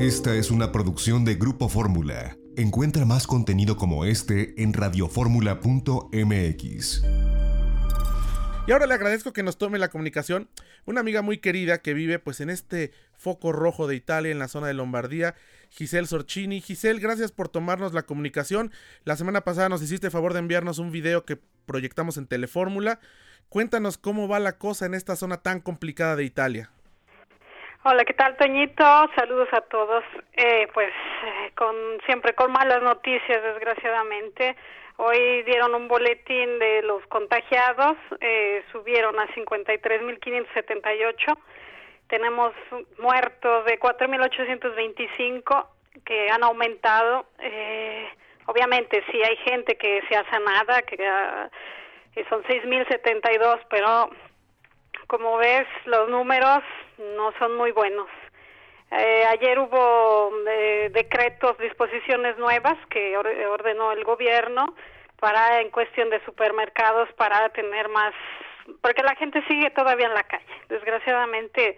Esta es una producción de Grupo Fórmula. Encuentra más contenido como este en radioformula.mx. Y ahora le agradezco que nos tome la comunicación una amiga muy querida que vive pues en este foco rojo de Italia en la zona de Lombardía, Giselle Sorcini. Giselle, gracias por tomarnos la comunicación. La semana pasada nos hiciste favor de enviarnos un video que proyectamos en Telefórmula. Cuéntanos cómo va la cosa en esta zona tan complicada de Italia. Hola, ¿qué tal, Toñito? Saludos a todos. Eh, pues eh, con siempre con malas noticias, desgraciadamente. Hoy dieron un boletín de los contagiados, eh, subieron a 53.578. Tenemos muertos de 4.825 que han aumentado. Eh, obviamente, sí hay gente que se hace nada, que son 6.072, pero como ves, los números no son muy buenos. Eh, ayer hubo eh, decretos, disposiciones nuevas que ordenó el gobierno para en cuestión de supermercados para tener más, porque la gente sigue todavía en la calle. Desgraciadamente,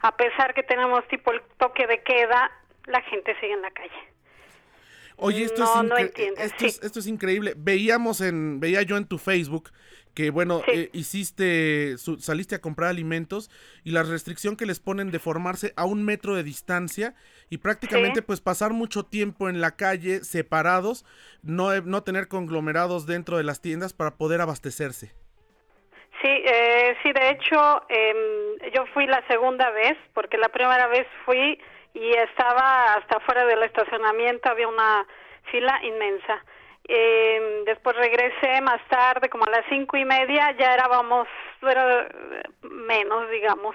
a pesar que tenemos tipo el toque de queda, la gente sigue en la calle. Oye, esto, es, esto es increíble. Veíamos en, veía yo en tu Facebook que bueno, eh, hiciste, saliste a comprar alimentos y la restricción que les ponen de formarse a un metro de distancia y prácticamente pues pasar mucho tiempo en la calle separados, no, no tener conglomerados dentro de las tiendas para poder abastecerse. Sí, eh, sí, de hecho em, yo fui la segunda vez porque la primera vez fui y estaba hasta fuera del estacionamiento, había una fila inmensa. Eh, después regresé más tarde, como a las cinco y media, ya éramos era menos, digamos,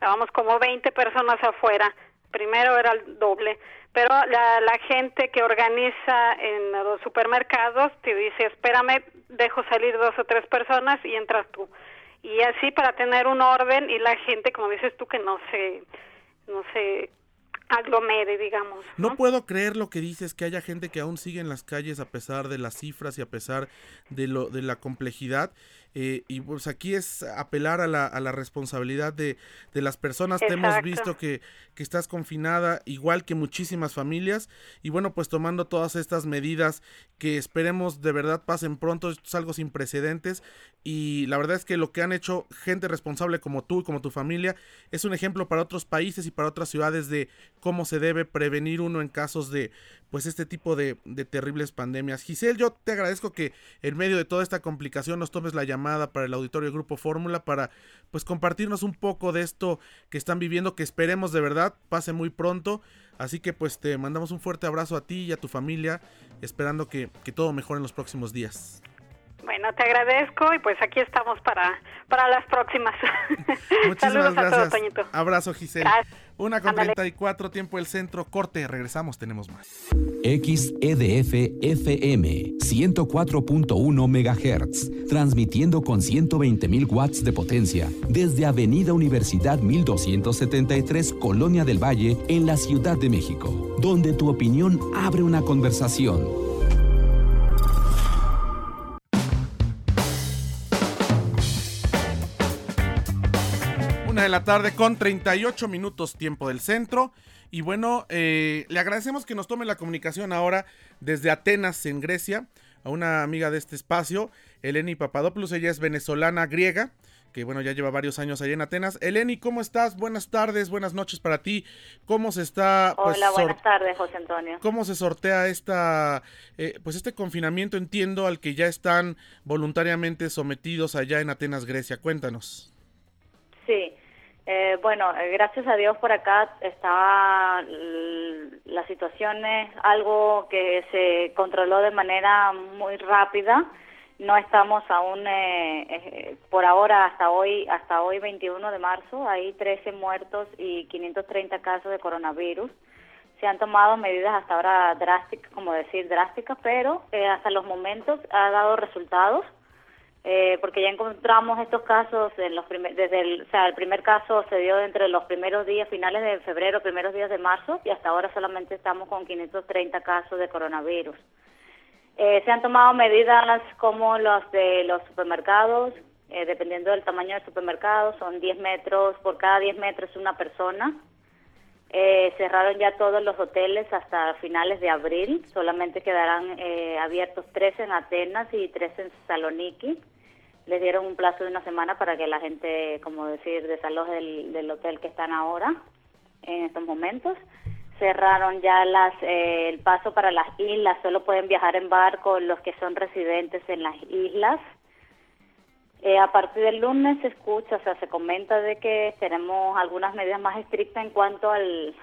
éramos como 20 personas afuera. Primero era el doble, pero la, la gente que organiza en los supermercados te dice, espérame, dejo salir dos o tres personas y entras tú. Y así para tener un orden y la gente, como dices tú, que no se, no se aglomere, digamos. ¿no? puedo creer lo que dices, que haya gente que aún sigue en las calles a pesar de las cifras y a pesar de, lo, de la complejidad. Eh, y pues aquí es apelar a la, a la responsabilidad de, de, las personas. Te hemos visto que, que, estás confinada, igual que muchísimas familias. Y bueno, pues tomando todas estas medidas que esperemos de verdad pasen pronto, es algo sin precedentes. Y la verdad es que lo que han hecho gente responsable como tú y como tu familia es un ejemplo para otros países y para otras ciudades de cómo se debe prevenir uno en casos de pues este tipo de, de terribles pandemias. Giselle, yo te agradezco que en medio de toda esta complicación nos tomes la llamada para el auditorio Grupo Fórmula para pues compartirnos un poco de esto que están viviendo, que esperemos de verdad pase muy pronto. Así que pues te mandamos un fuerte abrazo a ti y a tu familia, esperando que, que todo mejore en los próximos días. Bueno, te agradezco y pues aquí estamos para, para las próximas. Muchísimas Saludos gracias. a todos, Toñito. Abrazo, Giselle. Una con 34, tiempo el centro, corte, regresamos, tenemos más. XEDF FM 104.1 MHz, transmitiendo con 120.000 watts de potencia desde Avenida Universidad 1273, Colonia del Valle, en la Ciudad de México, donde tu opinión abre una conversación. De la tarde con 38 minutos tiempo del centro. Y bueno, eh, le agradecemos que nos tome la comunicación ahora desde Atenas, en Grecia, a una amiga de este espacio, Eleni Papadopoulos. Ella es venezolana griega, que bueno, ya lleva varios años allá en Atenas. Eleni, ¿cómo estás? Buenas tardes, buenas noches para ti. ¿Cómo se está? Pues, Hola, buenas tardes, José Antonio. ¿Cómo se sortea esta, eh, pues este confinamiento, entiendo, al que ya están voluntariamente sometidos allá en Atenas, Grecia? Cuéntanos. Sí. Eh, bueno, eh, gracias a Dios por acá está la situación es algo que se controló de manera muy rápida. No estamos aún eh, por ahora hasta hoy hasta hoy 21 de marzo hay 13 muertos y 530 casos de coronavirus. Se han tomado medidas hasta ahora drásticas, como decir drásticas, pero hasta los momentos ha dado resultados eh, porque ya encontramos estos casos en los desde el, o sea, el primer caso se dio entre los primeros días, finales de febrero, primeros días de marzo, y hasta ahora solamente estamos con 530 casos de coronavirus. Eh, se han tomado medidas como las de los supermercados, eh, dependiendo del tamaño del supermercado, son 10 metros, por cada 10 metros una persona. Eh, cerraron ya todos los hoteles hasta finales de abril, solamente quedarán eh, abiertos tres en Atenas y tres en Saloniki. Les dieron un plazo de una semana para que la gente, como decir, desaloje del, del hotel que están ahora, en estos momentos. Cerraron ya las, eh, el paso para las islas, solo pueden viajar en barco los que son residentes en las islas. Eh, a partir del lunes se escucha, o sea, se comenta de que tenemos algunas medidas más estrictas en cuanto al,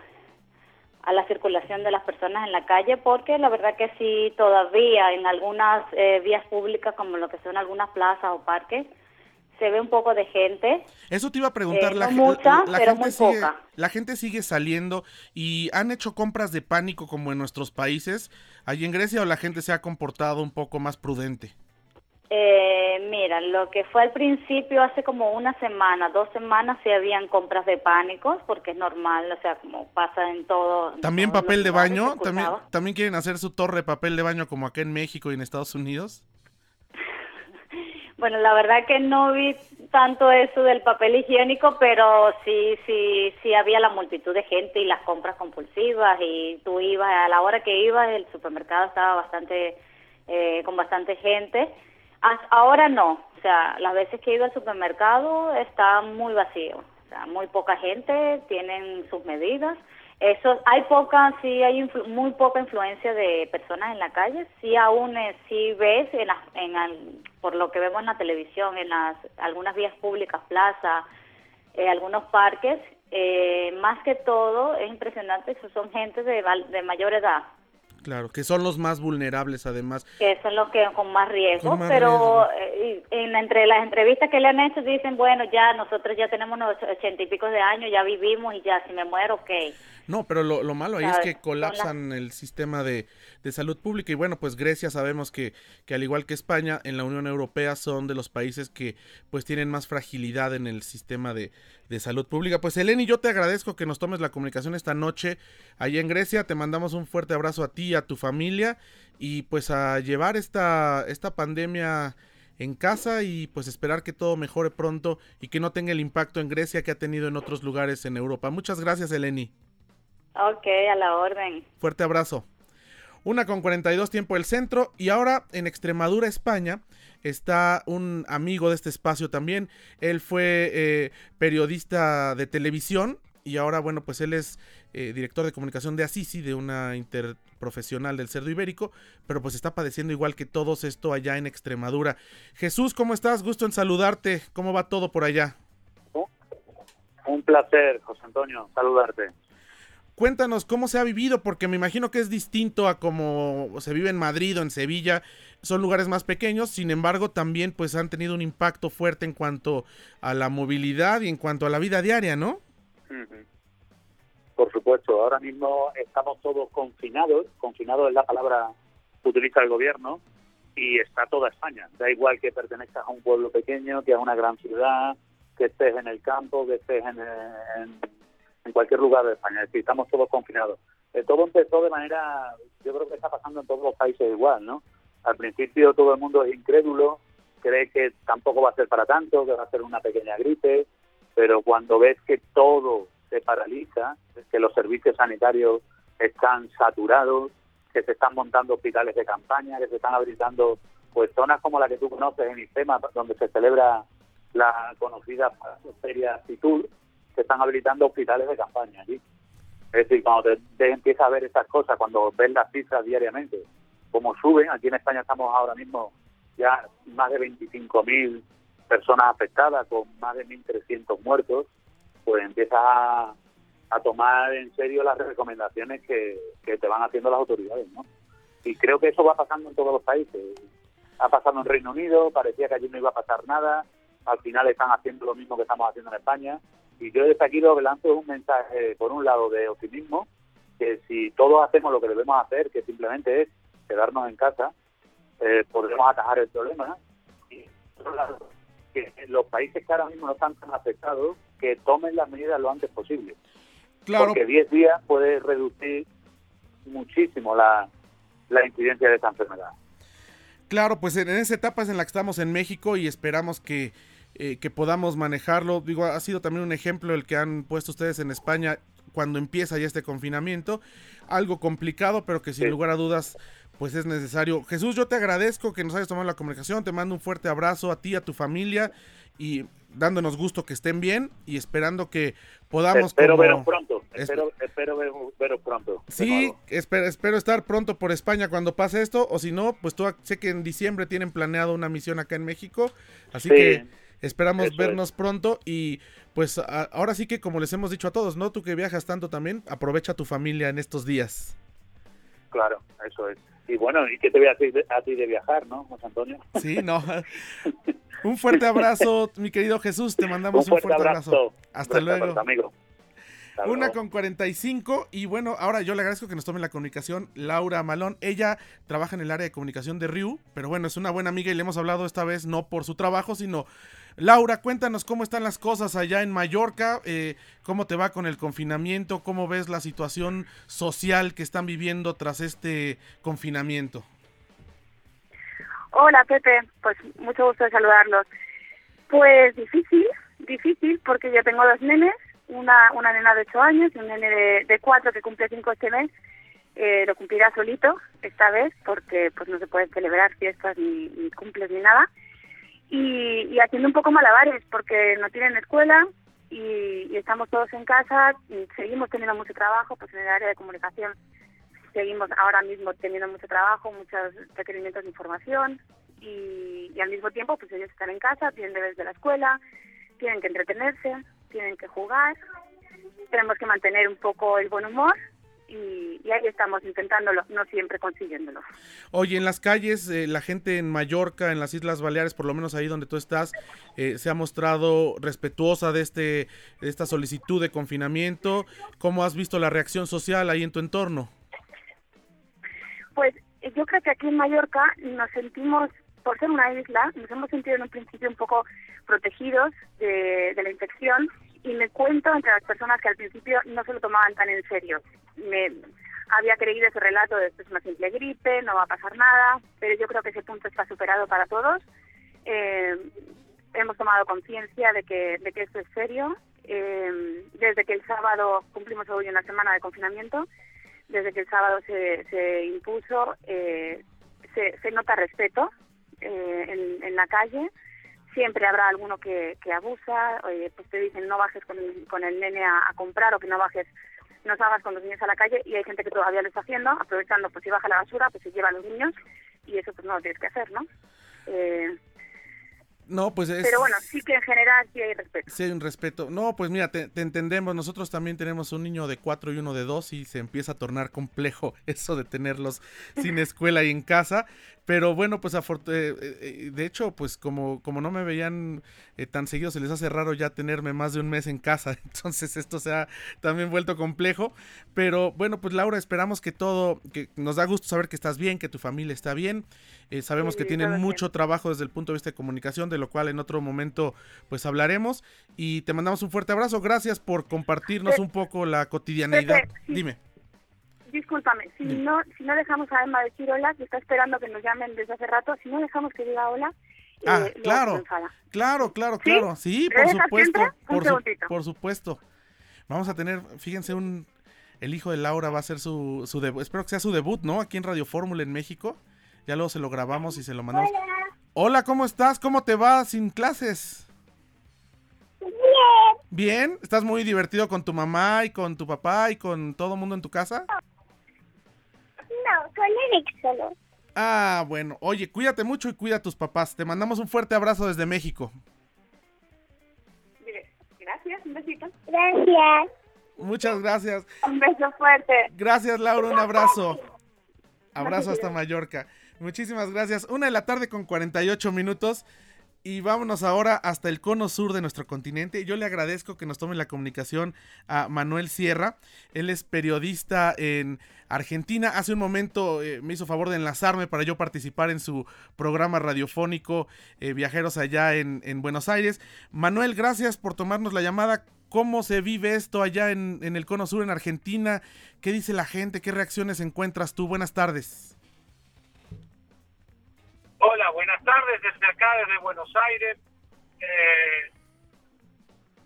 a la circulación de las personas en la calle, porque la verdad que sí, todavía en algunas eh, vías públicas, como lo que son algunas plazas o parques, se ve un poco de gente. Eso te iba a preguntar, Eh, la, no mucha, la pero gente muy sigue, poca. la gente sigue saliendo y han hecho compras de pánico como en nuestros países. Allí en Grecia o la gente se ha comportado un poco más prudente. Eh, mira, lo que fue al principio, hace como una semana, dos semanas, sí habían compras de pánicos, porque es normal, o sea, como pasa en todo. También papel de baño, también, también quieren hacer su torre de papel de baño como acá en México y en Estados Unidos. Bueno, la verdad que no vi tanto eso del papel higiénico, pero sí, sí, sí había la multitud de gente y las compras compulsivas y tú ibas, a la hora que ibas, el supermercado estaba bastante, eh, con bastante gente. Ahora no, o sea, las veces que he ido al supermercado está muy vacío, o sea, muy poca gente, tienen sus medidas. Eso, hay poca, sí hay influ- muy poca influencia de personas en la calle, sí aún eh, sí ves en, las- en al- por lo que vemos en la televisión, en las algunas vías públicas, plazas, eh, algunos parques, eh, más que todo es impresionante son gente de, de mayor edad, Claro, que son los más vulnerables además. que son los que con más riesgo, Con más pero eh, en entre las entrevistas que le han hecho dicen, bueno, ya nosotros ya tenemos unos ochenta y pico de años, ya vivimos y ya si me muero, ok. No, pero lo, lo malo ahí es que colapsan el sistema de, de salud pública y bueno, pues Grecia sabemos que, que al igual que España, en la Unión Europea son de los países que pues tienen más fragilidad en el sistema de, de salud pública. Pues Eleni, yo te agradezco que nos tomes la comunicación esta noche allá en Grecia, te mandamos un fuerte abrazo a ti y a tu familia y pues a llevar esta, esta pandemia en casa y pues esperar que todo mejore pronto y que no tenga el impacto en Grecia que ha tenido en otros lugares en Europa. Muchas gracias, Eleni. Ok, a la orden. Fuerte abrazo. Una con 42 tiempo el centro y ahora en Extremadura, España, está un amigo de este espacio también. Él fue eh, periodista de televisión y ahora, bueno, pues él es eh, director de comunicación de Assisi, de una interprofesional del cerdo ibérico, pero pues está padeciendo igual que todos esto allá en Extremadura. Jesús, ¿cómo estás? Gusto en saludarte. ¿Cómo va todo por allá? Un placer, José Antonio, saludarte. Cuéntanos cómo se ha vivido, porque me imagino que es distinto a como se vive en Madrid o en Sevilla. Son lugares más pequeños, sin embargo, también pues han tenido un impacto fuerte en cuanto a la movilidad y en cuanto a la vida diaria, ¿no? Por supuesto, ahora mismo estamos todos confinados, confinados es la palabra que utiliza el gobierno, y está toda España. Da igual que pertenezcas a un pueblo pequeño, que a una gran ciudad, que estés en el campo, que estés en, en, en cualquier lugar de España. Es decir, estamos todos confinados. Eh, todo empezó de manera, yo creo que está pasando en todos los países igual, ¿no? Al principio todo el mundo es incrédulo, cree que tampoco va a ser para tanto, que va a ser una pequeña gripe, pero cuando ves que todo se paraliza, que los servicios sanitarios están saturados, que se están montando hospitales de campaña, que se están habilitando pues zonas como la que tú conoces en IFEMA, donde se celebra la conocida feria Fitur, se están habilitando hospitales de campaña allí. Es decir, cuando te, te empiezas a ver estas cosas, cuando ves las cifras diariamente, como suben, aquí en España estamos ahora mismo ya más de 25.000 personas afectadas, con más de 1.300 muertos, pues empiezas a, a tomar en serio las recomendaciones que, que te van haciendo las autoridades, ¿no? Y creo que eso va pasando en todos los países. Ha pasado en Reino Unido, parecía que allí no iba a pasar nada, al final están haciendo lo mismo que estamos haciendo en España. Y yo desde aquí lo que lanzo es un mensaje, por un lado, de optimismo, que si todos hacemos lo que debemos hacer, que simplemente es quedarnos en casa, eh, podremos atajar el problema. Y por otro lado, que los países que ahora mismo no están tan afectados, que tomen las medidas lo antes posible. Claro, Porque 10 días puede reducir muchísimo la, la incidencia de esta enfermedad. claro, pues en esa etapa es en la que estamos en México y esperamos que, eh, que podamos manejarlo. Digo, ha sido también un ejemplo el que han puesto ustedes en España cuando empieza ya este confinamiento. Algo complicado, pero que sin lugar a dudas pues es necesario. Jesús, yo te agradezco que nos hayas tomado la comunicación, te mando un fuerte abrazo a ti, a tu familia y dándonos gusto que estén bien y esperando que podamos... Espero veros pronto, espero, espero veros pronto. Sí, espero, espero estar pronto por España cuando pase esto, o si no, pues tú sé que en diciembre tienen planeado una misión acá en México, así que esperamos vernos pronto y pues ahora sí que como les hemos dicho a todos, ¿no? Tú que viajas tanto también, aprovecha tu familia en estos días. Claro, eso es. Y bueno, ¿y qué te voy a decir a ti de viajar, no, José Antonio? Sí, no. Un fuerte abrazo, mi querido Jesús. Te mandamos un fuerte, abrazo. Hasta luego. amigo. Una con 45 y bueno, ahora yo le agradezco que nos tome la comunicación Laura Malón. Ella trabaja en el área de comunicación de Riu, pero bueno, es una buena amiga y le hemos hablado esta vez no por su trabajo, sino Laura, cuéntanos cómo están las cosas allá en Mallorca, eh, cómo te va con el confinamiento, cómo ves la situación social que están viviendo tras este confinamiento. Hola Pepe, pues mucho gusto de saludarlos. Pues difícil, difícil porque yo tengo dos nenes, una, una nena de 8 años y un nene de, de 4 que cumple 5 este mes. Eh, lo cumplirá solito esta vez porque pues no se puede celebrar fiestas ni, ni cumples ni nada. Y, y, haciendo un poco malabares porque no tienen escuela y, y estamos todos en casa y seguimos teniendo mucho trabajo pues en el área de comunicación seguimos ahora mismo teniendo mucho trabajo, muchos requerimientos de información y, al mismo tiempo pues ellos están en casa, tienen deberes de la escuela, tienen que entretenerse, tienen que jugar, tenemos que mantener un poco el buen humor y, ahí estamos intentándolo, no siempre consiguiéndolo. Oye, en las calles, eh, la gente en Mallorca, en las Islas Baleares, por lo menos ahí donde tú estás, eh, se ha mostrado respetuosa de, este, de esta solicitud de confinamiento. ¿Cómo has visto la reacción social ahí en tu entorno? Pues yo creo que aquí en Mallorca nos sentimos, por ser una isla, nos hemos sentido en un principio un poco protegidos de, la infección y me cuento entre las personas que al principio no se lo tomaban tan en serio. Me había creído ese relato de esto es una simple gripe, no va a pasar nada, pero yo creo que ese punto está superado para todos. Eh, hemos tomado conciencia de que, de que esto es serio. Eh, desde que el sábado cumplimos hoy una semana de confinamiento, desde que el sábado se, se impuso, eh, se, se, nota respeto eh, en, en, la calle. Siempre habrá alguno que, que abusa, pues te dicen no bajes con, con el nene a, comprar o que no bajes, no salgas con los niños a la calle y hay gente que todavía lo está haciendo, aprovechando pues si baja la basura, pues se lleva a los niños y eso pues no lo tienes que hacer, ¿no? Eh, no, pues es... Pero bueno, sí que en general sí hay respeto. Sí hay un respeto. No, pues mira, te, entendemos. Nosotros también tenemos un niño de cuatro y uno de dos y se empieza a tornar complejo eso de tenerlos sin escuela y en casa. Pero bueno, pues eh, eh, eh, de hecho, pues como, como no me veían tan seguido, se les hace raro ya tenerme más de un mes en casa. Entonces esto se ha también vuelto complejo. Pero bueno, pues Laura, esperamos que todo, que nos da gusto saber que estás bien, que tu familia está bien. sabemos que tienen mucho trabajo desde el punto de vista de comunicación, de lo cual en otro momento pues hablaremos. Y te mandamos un fuerte abrazo. Gracias por compartirnos un poco la cotidianidad. Dime discúlpame, si no, si no dejamos a Emma decir hola, que está esperando que nos llamen desde hace rato, si no dejamos que diga hola, ah, eh, claro, claro, claro, claro, sí, por supuesto, por, supuesto. Vamos a tener, fíjense, un el hijo de Laura va a ser su, su debut, espero que sea su debut, ¿no? Aquí en Radio Fórmula en México. Ya luego se lo grabamos y se lo mandamos. Hola. Hola, ¿cómo estás? ¿Cómo te va sin clases? Bien. ¿Bien? ¿Estás muy divertido con tu mamá y con tu papá y con todo el mundo en tu casa? No, con Eric solo. Ah, bueno. Oye, cuídate mucho y cuida a tus papás. Te mandamos un fuerte abrazo desde México. Gracias, un besito. Gracias. Muchas gracias. Un beso fuerte. Gracias, Laura, un abrazo. Abrazo hasta Mallorca. Muchísimas gracias. Una de la tarde con 48 minutos. Y vámonos ahora hasta el cono sur de nuestro continente. Yo le agradezco que nos tome la comunicación a Manuel Sierra. Él es periodista en Argentina. Hace un momento eh, me hizo favor de enlazarme para yo participar en su programa radiofónico eh, Viajeros allá en, en, Buenos Aires. Manuel, gracias por tomarnos la llamada. ¿Cómo se vive esto allá en, en el cono sur en Argentina? ¿Qué dice la gente? ¿Qué reacciones encuentras tú? Buenas tardes. Buenas tardes desde acá, desde Buenos Aires. Eh,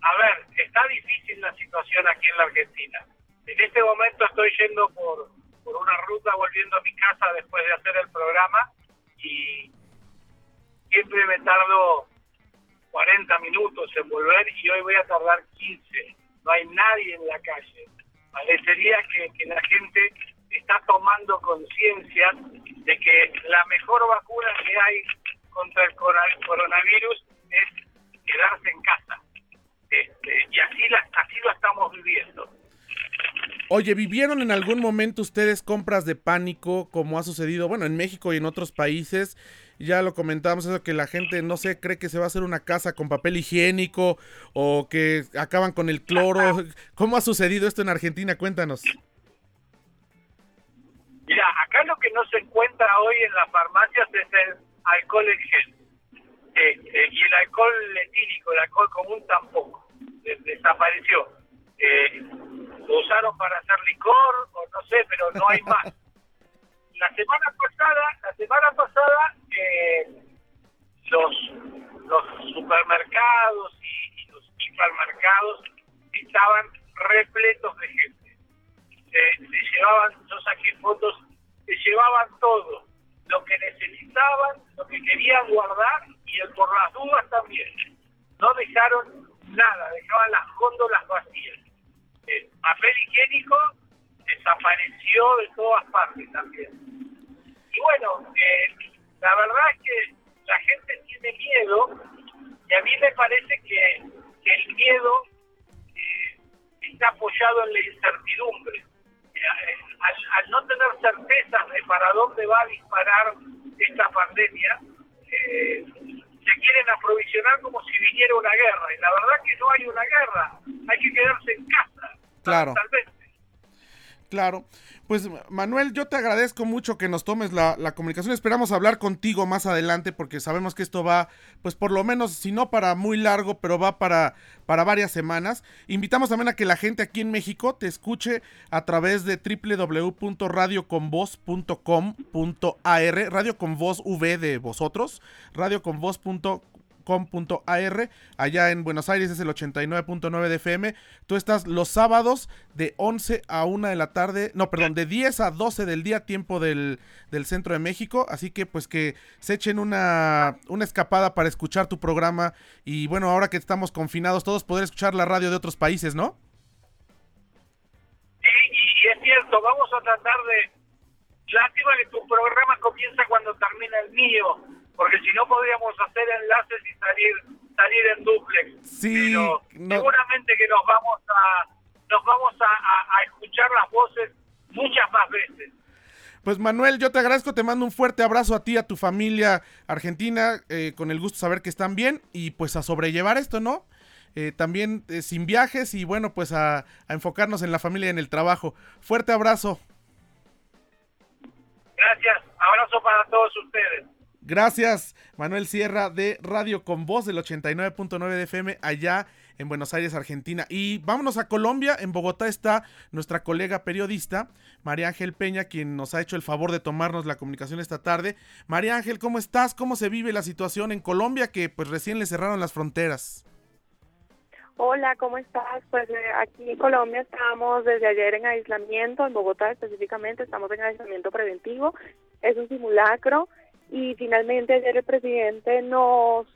a ver, está difícil la situación aquí en la Argentina. En este momento estoy yendo por, por una ruta volviendo a mi casa después de hacer el programa y siempre me tardo 40 minutos en volver y hoy voy a tardar 15. No hay nadie en la calle. Parecería que, que la gente está tomando conciencia de que la mejor vacuna que hay contra el coronavirus es quedarse en casa. Este, y así, la, así lo estamos viviendo. Oye, ¿vivieron en algún momento ustedes compras de pánico como ha sucedido, bueno, en México y en otros países? Ya lo comentábamos, eso que la gente, no sé, cree que se va a hacer una casa con papel higiénico o que acaban con el cloro. ¿Cómo ha sucedido esto en Argentina? Cuéntanos. Mira, acá lo que no se encuentra hoy en las farmacias es el alcohol en gel. Este, y el alcohol etílico, el alcohol común tampoco. Desapareció. Eh, lo usaron para hacer licor o no sé, pero no hay más. La semana pasada, la semana pasada eh, los los supermercados y, y, los hipermercados estaban repletos de gente. Se, se llevaban, yo saqué fotos, se llevaban todo, lo que necesitaban, lo que querían guardar y el por las dudas también. No dejaron nada, dejaban las góndolas vacías el papel higiénico desapareció de todas partes también. Y bueno, eh, la verdad es que la gente tiene miedo y a mí me parece que, el miedo eh, está apoyado en la incertidumbre. Eh, al, no tener certezas de para dónde va a disparar esta pandemia, se quieren aprovisionar como si viniera una guerra. Y la verdad que no hay una guerra, hay que quedarse en casa. Claro. Claro. Pues Manuel, yo te agradezco mucho que nos tomes la, comunicación. Esperamos hablar contigo más adelante porque sabemos que esto va, pues por lo menos, si no para muy largo, pero va para, para varias semanas. Invitamos también a que la gente aquí en México te escuche a través de www.radioconvoz.com.ar, radio con voz V de vosotros, radioconvoz.com com.ar. Allá en Buenos Aires es el 89.9 de FM. Tú estás los sábados de 11 a 1 de la tarde, no, perdón, de 10 a 12 del día, tiempo del, del centro de México. Así que pues que se echen una, una escapada para escuchar tu programa. Y bueno, ahora que estamos confinados todos, poder escuchar la radio de otros países, ¿no? Sí, y es cierto, vamos a tratar de... Lástima que tu programa comienza cuando termina el mío porque si no podríamos hacer enlaces y salir salir en duplex. Sí, Pero seguramente que nos vamos a nos vamos a, escuchar las voces muchas más veces. Pues Manuel, yo te agradezco, te mando un fuerte abrazo a ti, a tu familia argentina, eh, con el gusto saber que están bien y pues a sobrellevar esto, ¿no? Eh, también eh, sin viajes y bueno, pues a, a enfocarnos en la familia y en el trabajo. Fuerte abrazo. Gracias, abrazo para todos ustedes. Gracias, Manuel Sierra de Radio con Voz del 89.9 de FM allá en Buenos Aires, Argentina. Y vámonos a Colombia. En Bogotá está nuestra colega periodista, María Ángel Peña, quien nos ha hecho el favor de tomarnos la comunicación esta tarde. María Ángel, ¿cómo estás? ¿Cómo se vive la situación en Colombia que pues recién le cerraron las fronteras? Hola, ¿cómo estás? Pues eh, aquí en Colombia estamos desde ayer en aislamiento, en Bogotá específicamente estamos en aislamiento preventivo. Es un simulacro y finalmente ayer el presidente nos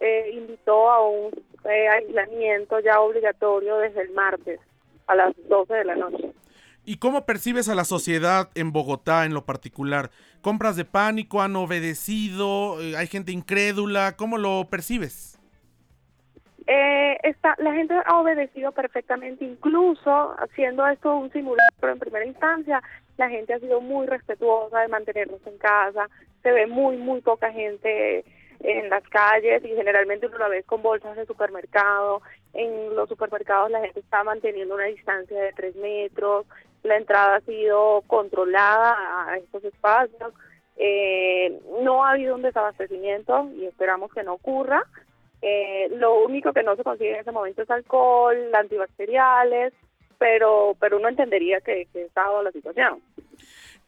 eh, invitó a un eh, aislamiento ya obligatorio desde el martes a las 12 de la noche. ¿Y cómo percibes a la sociedad en Bogotá en lo particular? ¿Compras de pánico han obedecido? Eh, ¿Hay gente incrédula? ¿Cómo lo percibes? está, la gente ha obedecido perfectamente, incluso haciendo esto un simulacro en primera instancia, la gente ha sido muy respetuosa de mantenernos en casa, se ve muy, muy poca gente en las calles y generalmente uno la ve con bolsas de supermercado. En los supermercados la gente está manteniendo una distancia de tres metros, la entrada ha sido controlada a estos espacios. Eh, no ha habido un desabastecimiento y esperamos que no ocurra. Eh, lo único que no se consigue en ese momento es alcohol, antibacteriales, pero pero uno entendería que, que está la situación.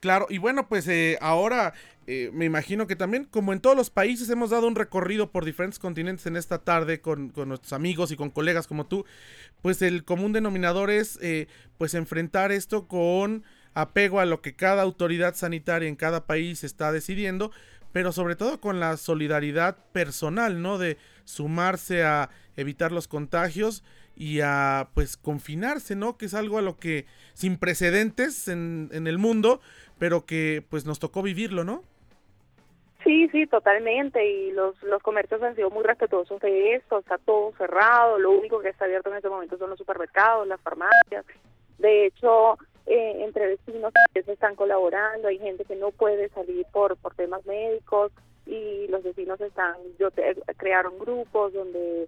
Claro, y bueno, pues eh, ahora eh, me imagino que también, como en todos los países, hemos dado un recorrido por diferentes continentes en esta tarde con, nuestros amigos y con colegas como tú, pues el común denominador es eh, pues enfrentar esto con apego a lo que cada autoridad sanitaria en cada país está decidiendo, pero sobre todo con la solidaridad personal, ¿no? De sumarse a evitar los contagios y a pues confinarse, ¿no? Que es algo a lo que sin precedentes en, en el mundo, pero que pues nos tocó vivirlo, ¿no? Sí, sí, totalmente. Y los, los comercios han sido muy respetuosos de esto. Está todo cerrado. Lo único que está abierto en este momento son los supermercados, las farmacias. De hecho, eh, entre vecinos se están colaborando. Hay gente que no puede salir por, por temas médicos y los vecinos están, yo crearon grupos donde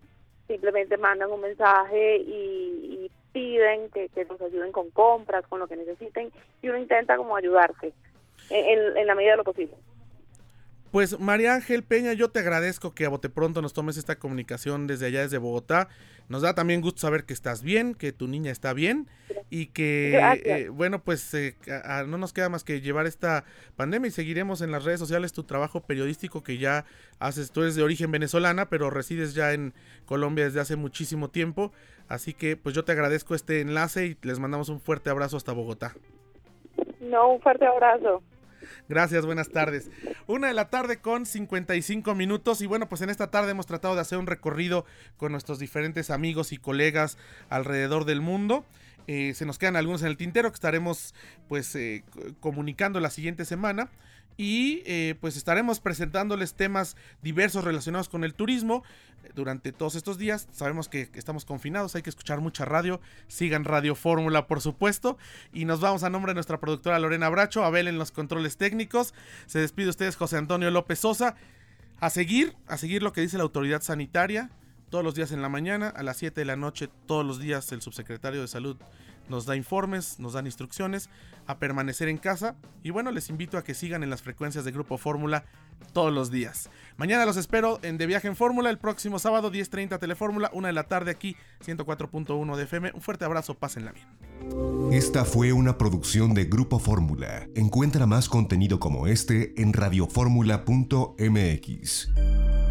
simplemente mandan un mensaje y, piden que, que, nos ayuden con compras, con lo que necesiten y uno intenta como ayudarse en, en la medida de lo posible. Pues María Ángel Peña, yo te agradezco que a bote pronto nos tomes esta comunicación desde allá, desde Bogotá. Nos da también gusto saber que estás bien, que tu niña está bien y que, eh, bueno, pues eh, no nos queda más que llevar esta pandemia y seguiremos en las redes sociales tu trabajo periodístico que ya haces. Tú eres de origen venezolana, pero resides ya en Colombia desde hace muchísimo tiempo. Así que, pues yo te agradezco este enlace y les mandamos un fuerte abrazo hasta Bogotá. No, un fuerte abrazo. Gracias, buenas tardes. Una de la tarde con 55 minutos y bueno, pues en esta tarde hemos tratado de hacer un recorrido con nuestros diferentes amigos y colegas alrededor del mundo. Eh, se nos quedan algunos en el tintero que estaremos pues eh, comunicando la siguiente semana y eh, pues estaremos presentándoles temas diversos relacionados con el turismo durante todos estos días. Sabemos que estamos confinados, hay que escuchar mucha radio. Sigan Radio Fórmula, por supuesto. Y nos vamos a nombre de nuestra productora Lorena Bracho, Abel en los controles técnicos. Se despide ustedes José Antonio López Sosa. A seguir, a seguir lo que dice la autoridad sanitaria. Todos los días en la mañana, a las 7 de la noche, todos los días el subsecretario de salud nos da informes, nos dan instrucciones a permanecer en casa y bueno, les invito a que sigan en las frecuencias de Grupo Fórmula todos los días. Mañana los espero en De Viaje en Fórmula, el próximo sábado 10.30 Telefórmula, una de la tarde aquí, 104.1 de FM. Un fuerte abrazo, pásenla bien. Esta fue una producción de Grupo Fórmula. Encuentra más contenido como este en radioformula.mx.